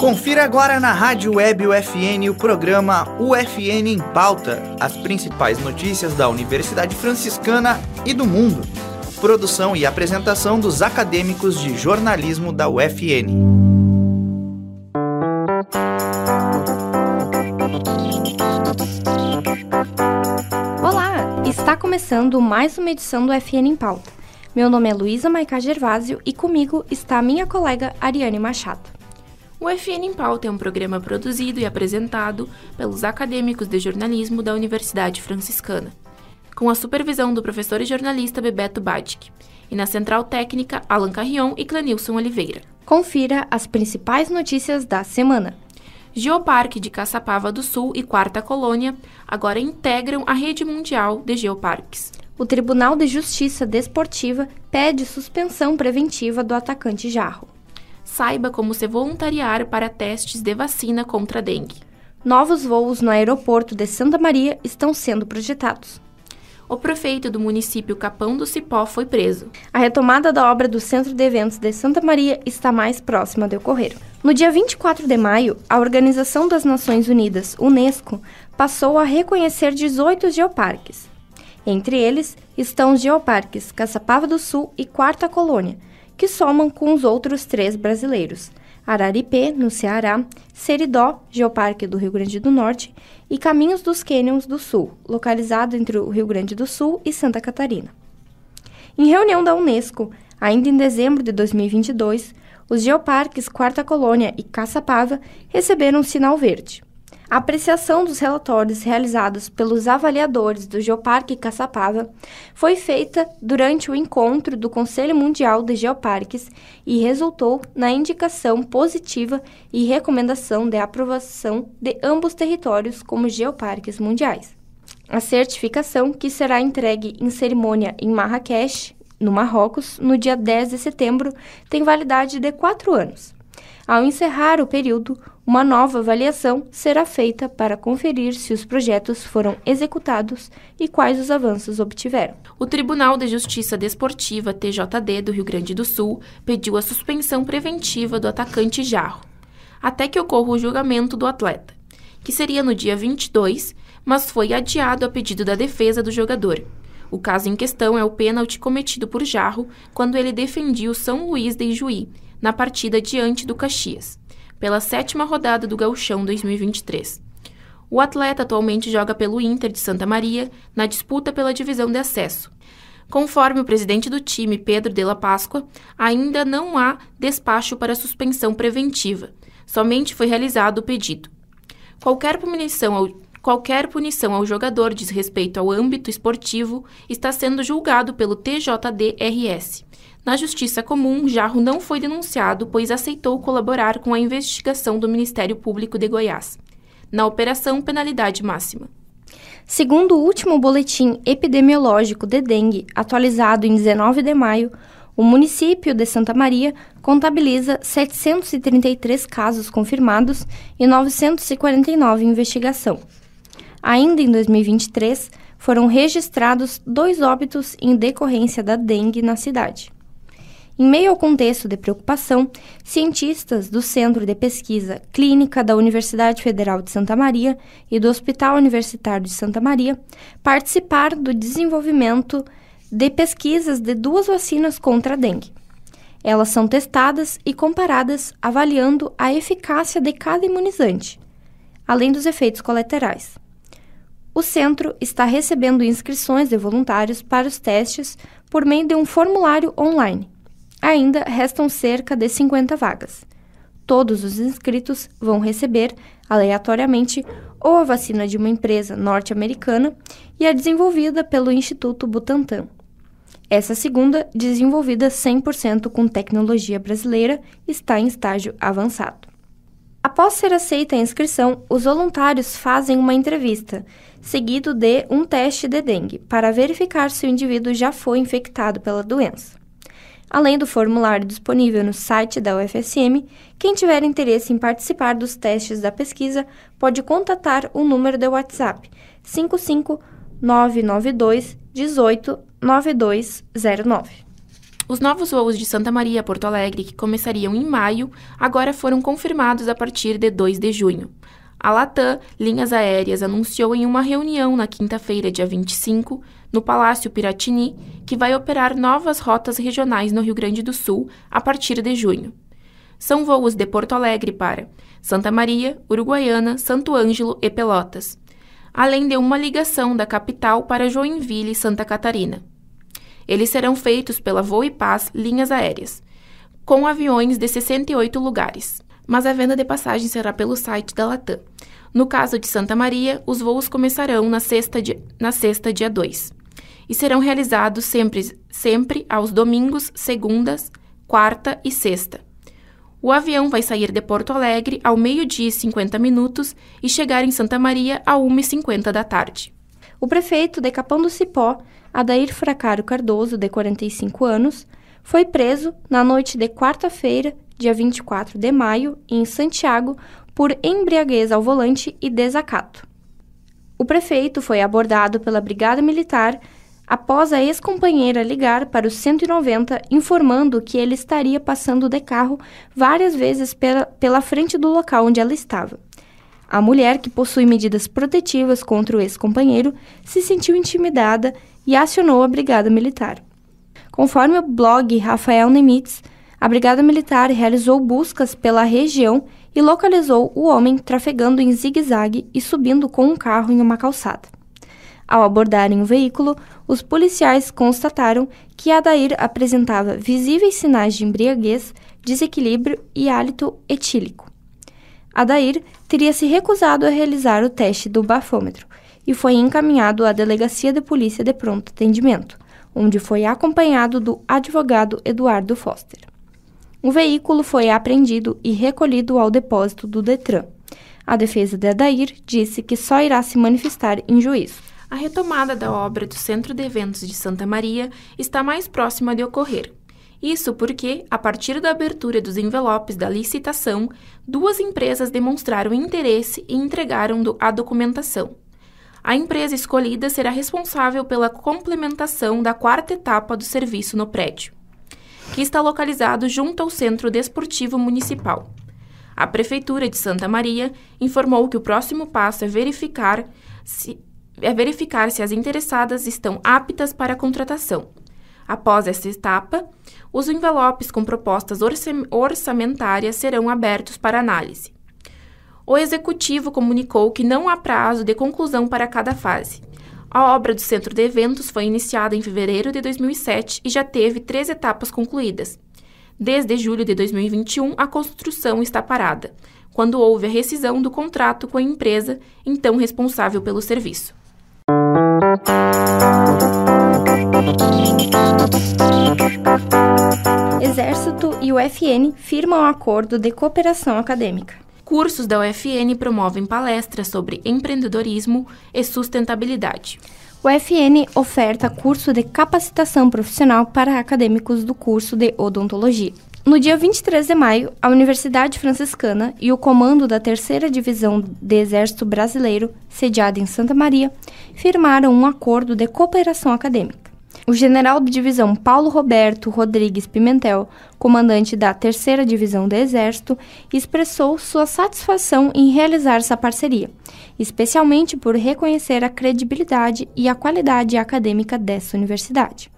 Confira agora na Rádio Web UFN o programa UFN em Pauta, as principais notícias da Universidade Franciscana e do mundo. Produção e apresentação dos acadêmicos de jornalismo da UFN. Olá, está começando mais uma edição do FN em Pauta. Meu nome é Luísa Maicá Gervásio e comigo está minha colega Ariane Machado. O FN em Pauta é um programa produzido e apresentado pelos acadêmicos de jornalismo da Universidade Franciscana, com a supervisão do professor e jornalista Bebeto Badic, e na central técnica Alan Carrion e Clenilson Oliveira. Confira as principais notícias da semana. Geoparque de Caçapava do Sul e Quarta Colônia agora integram a rede mundial de geoparques. O Tribunal de Justiça Desportiva pede suspensão preventiva do atacante Jarro saiba como se voluntariar para testes de vacina contra a dengue. Novos voos no aeroporto de Santa Maria estão sendo projetados. O prefeito do município Capão do Cipó foi preso. A retomada da obra do Centro de Eventos de Santa Maria está mais próxima de ocorrer. No dia 24 de maio, a Organização das Nações Unidas, UNESCO, passou a reconhecer 18 geoparques. Entre eles estão os geoparques Caçapava do Sul e Quarta Colônia, que somam com os outros três brasileiros: Araripê, no Ceará, Seridó, Geoparque do Rio Grande do Norte, e Caminhos dos Cânions do Sul, localizado entre o Rio Grande do Sul e Santa Catarina. Em reunião da Unesco, ainda em dezembro de 2022, os geoparques Quarta Colônia e Caçapava receberam um sinal verde. A apreciação dos relatórios realizados pelos avaliadores do Geoparque Caçapava foi feita durante o encontro do Conselho Mundial de Geoparques e resultou na indicação positiva e recomendação de aprovação de ambos territórios como geoparques mundiais. A certificação, que será entregue em cerimônia em Marrakech, no Marrocos, no dia 10 de setembro, tem validade de quatro anos. Ao encerrar o período, uma nova avaliação será feita para conferir se os projetos foram executados e quais os avanços obtiveram. O Tribunal de Justiça Desportiva TJD do Rio Grande do Sul pediu a suspensão preventiva do atacante Jarro, até que ocorra o julgamento do atleta, que seria no dia 22, mas foi adiado a pedido da defesa do jogador. O caso em questão é o pênalti cometido por Jarro quando ele defendia o São Luís de Ijuí na partida diante do Caxias, pela sétima rodada do Gauchão 2023. O atleta atualmente joga pelo Inter de Santa Maria na disputa pela divisão de acesso. Conforme o presidente do time, Pedro de la Páscoa, ainda não há despacho para suspensão preventiva. Somente foi realizado o pedido. Qualquer punição ao, qualquer punição ao jogador diz respeito ao âmbito esportivo está sendo julgado pelo TJDRS. Na Justiça Comum, Jarro não foi denunciado, pois aceitou colaborar com a investigação do Ministério Público de Goiás. Na operação Penalidade Máxima. Segundo o último boletim epidemiológico de dengue, atualizado em 19 de maio, o município de Santa Maria contabiliza 733 casos confirmados e 949 em investigação. Ainda em 2023, foram registrados dois óbitos em decorrência da dengue na cidade. Em meio ao contexto de preocupação, cientistas do Centro de Pesquisa Clínica da Universidade Federal de Santa Maria e do Hospital Universitário de Santa Maria participaram do desenvolvimento de pesquisas de duas vacinas contra a dengue. Elas são testadas e comparadas avaliando a eficácia de cada imunizante, além dos efeitos colaterais. O centro está recebendo inscrições de voluntários para os testes por meio de um formulário online Ainda restam cerca de 50 vagas. Todos os inscritos vão receber, aleatoriamente, ou a vacina de uma empresa norte-americana e a desenvolvida pelo Instituto Butantan. Essa segunda, desenvolvida 100% com tecnologia brasileira, está em estágio avançado. Após ser aceita a inscrição, os voluntários fazem uma entrevista, seguido de um teste de dengue, para verificar se o indivíduo já foi infectado pela doença. Além do formulário disponível no site da UFSM, quem tiver interesse em participar dos testes da pesquisa pode contatar o número de WhatsApp 55992 189209. Os novos voos de Santa Maria a Porto Alegre, que começariam em maio, agora foram confirmados a partir de 2 de junho. A Latam Linhas Aéreas anunciou em uma reunião na quinta-feira, dia 25, no Palácio Piratini, que vai operar novas rotas regionais no Rio Grande do Sul a partir de junho. São voos de Porto Alegre para Santa Maria, Uruguaiana, Santo Ângelo e Pelotas, além de uma ligação da capital para Joinville e Santa Catarina. Eles serão feitos pela Voo e Paz Linhas Aéreas, com aviões de 68 lugares. Mas a venda de passagens será pelo site da Latam. No caso de Santa Maria, os voos começarão na sexta, dia, na sexta dia 2 e serão realizados sempre, sempre aos domingos, segundas, quarta e sexta. O avião vai sair de Porto Alegre ao meio-dia e 50 minutos e chegar em Santa Maria a 1h50 da tarde. O prefeito de Capão do Cipó Adair Fracaro Cardoso, de 45 anos, foi preso na noite de quarta-feira, dia 24 de maio, em Santiago, por embriaguez ao volante e desacato. O prefeito foi abordado pela Brigada Militar após a ex-companheira ligar para o 190 informando que ele estaria passando de carro várias vezes pela, pela frente do local onde ela estava. A mulher, que possui medidas protetivas contra o ex-companheiro, se sentiu intimidada e acionou a Brigada Militar. Conforme o blog Rafael Nemitz, a Brigada Militar realizou buscas pela região e localizou o homem trafegando em zigue-zague e subindo com um carro em uma calçada. Ao abordarem o veículo, os policiais constataram que Adair apresentava visíveis sinais de embriaguez, desequilíbrio e hálito etílico. Adair teria se recusado a realizar o teste do bafômetro e foi encaminhado à Delegacia de Polícia de Pronto Atendimento, onde foi acompanhado do advogado Eduardo Foster. O veículo foi apreendido e recolhido ao depósito do Detran. A defesa de Adair disse que só irá se manifestar em juízo. A retomada da obra do Centro de Eventos de Santa Maria está mais próxima de ocorrer. Isso porque, a partir da abertura dos envelopes da licitação, duas empresas demonstraram interesse e entregaram a documentação. A empresa escolhida será responsável pela complementação da quarta etapa do serviço no prédio, que está localizado junto ao Centro Desportivo Municipal. A Prefeitura de Santa Maria informou que o próximo passo é verificar se, é verificar se as interessadas estão aptas para a contratação. Após essa etapa, os envelopes com propostas orçamentárias serão abertos para análise o executivo comunicou que não há prazo de conclusão para cada fase. A obra do centro de eventos foi iniciada em fevereiro de 2007 e já teve três etapas concluídas. Desde julho de 2021, a construção está parada, quando houve a rescisão do contrato com a empresa então responsável pelo serviço. Exército e o FN firmam um acordo de cooperação acadêmica. Cursos da UFN promovem palestras sobre empreendedorismo e sustentabilidade. O UFN oferta curso de capacitação profissional para acadêmicos do curso de odontologia. No dia 23 de maio, a Universidade Franciscana e o comando da Terceira Divisão do Exército Brasileiro, sediada em Santa Maria, firmaram um acordo de cooperação acadêmica. O general de divisão Paulo Roberto Rodrigues Pimentel, comandante da Terceira Divisão do Exército, expressou sua satisfação em realizar essa parceria, especialmente por reconhecer a credibilidade e a qualidade acadêmica dessa universidade.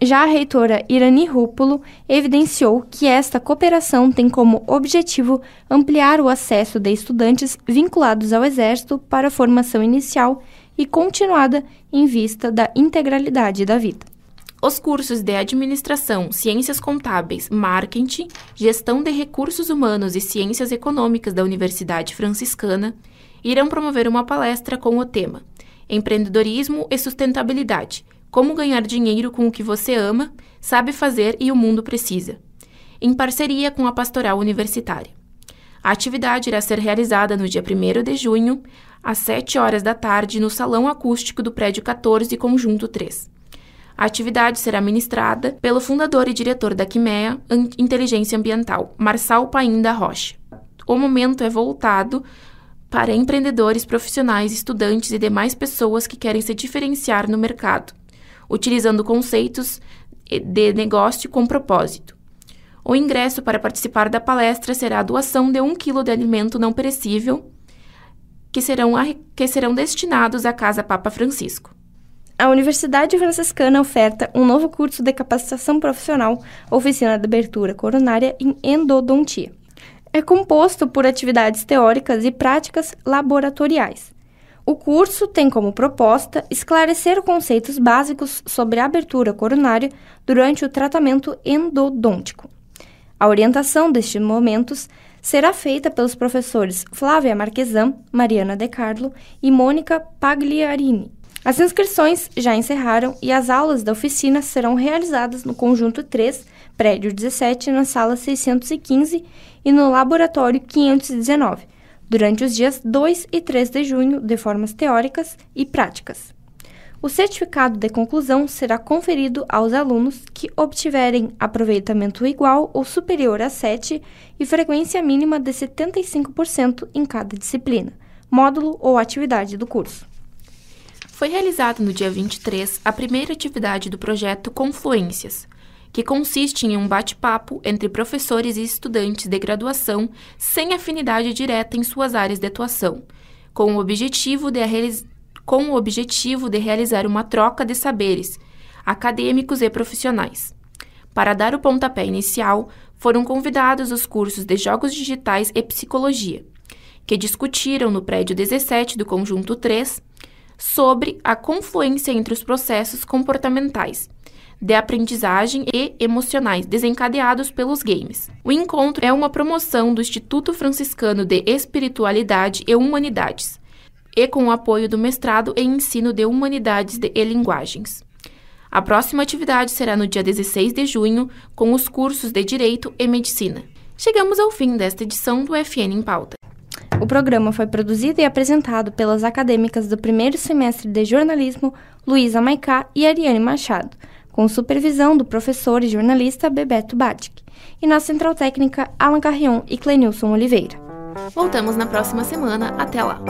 Já a reitora Irani Rúpulo evidenciou que esta cooperação tem como objetivo ampliar o acesso de estudantes vinculados ao Exército para a formação inicial e continuada em vista da integralidade da vida. Os cursos de Administração, Ciências Contábeis, Marketing, Gestão de Recursos Humanos e Ciências Econômicas da Universidade Franciscana irão promover uma palestra com o tema Empreendedorismo e Sustentabilidade Como ganhar dinheiro com o que você ama, sabe fazer e o mundo precisa, em parceria com a Pastoral Universitária. A atividade irá ser realizada no dia 1 de junho, às 7 horas da tarde, no Salão Acústico do Prédio 14, Conjunto 3. A atividade será ministrada pelo fundador e diretor da Quimea Inteligência Ambiental, Marçal Paim da Rocha. O momento é voltado para empreendedores, profissionais, estudantes e demais pessoas que querem se diferenciar no mercado, utilizando conceitos de negócio com propósito. O ingresso para participar da palestra será a doação de um quilo de alimento não perecível que serão, que serão destinados à Casa Papa Francisco. A Universidade Franciscana oferta um novo curso de capacitação profissional, oficina de abertura coronária em endodontia. É composto por atividades teóricas e práticas laboratoriais. O curso tem como proposta esclarecer conceitos básicos sobre abertura coronária durante o tratamento endodôntico. A orientação destes momentos será feita pelos professores Flávia Marquesan, Mariana De Carlo e Mônica Pagliarini. As inscrições já encerraram e as aulas da oficina serão realizadas no conjunto 3, prédio 17, na sala 615 e no laboratório 519, durante os dias 2 e 3 de junho, de formas teóricas e práticas. O certificado de conclusão será conferido aos alunos que obtiverem aproveitamento igual ou superior a 7 e frequência mínima de 75% em cada disciplina, módulo ou atividade do curso. Foi realizada no dia 23 a primeira atividade do projeto Confluências, que consiste em um bate-papo entre professores e estudantes de graduação sem afinidade direta em suas áreas de atuação, com o objetivo de com o objetivo de realizar uma troca de saberes acadêmicos e profissionais. Para dar o pontapé inicial, foram convidados os cursos de Jogos Digitais e Psicologia, que discutiram no prédio 17 do conjunto 3 sobre a confluência entre os processos comportamentais de aprendizagem e emocionais desencadeados pelos games. O encontro é uma promoção do Instituto Franciscano de Espiritualidade e Humanidades, e com o apoio do mestrado em ensino de humanidades e linguagens. A próxima atividade será no dia 16 de junho, com os cursos de Direito e Medicina. Chegamos ao fim desta edição do FN em Pauta. O programa foi produzido e apresentado pelas acadêmicas do primeiro semestre de jornalismo Luísa Maicá e Ariane Machado, com supervisão do professor e jornalista Bebeto Batic, e na central técnica Alan Carrion e Clenilson Oliveira. Voltamos na próxima semana. Até lá!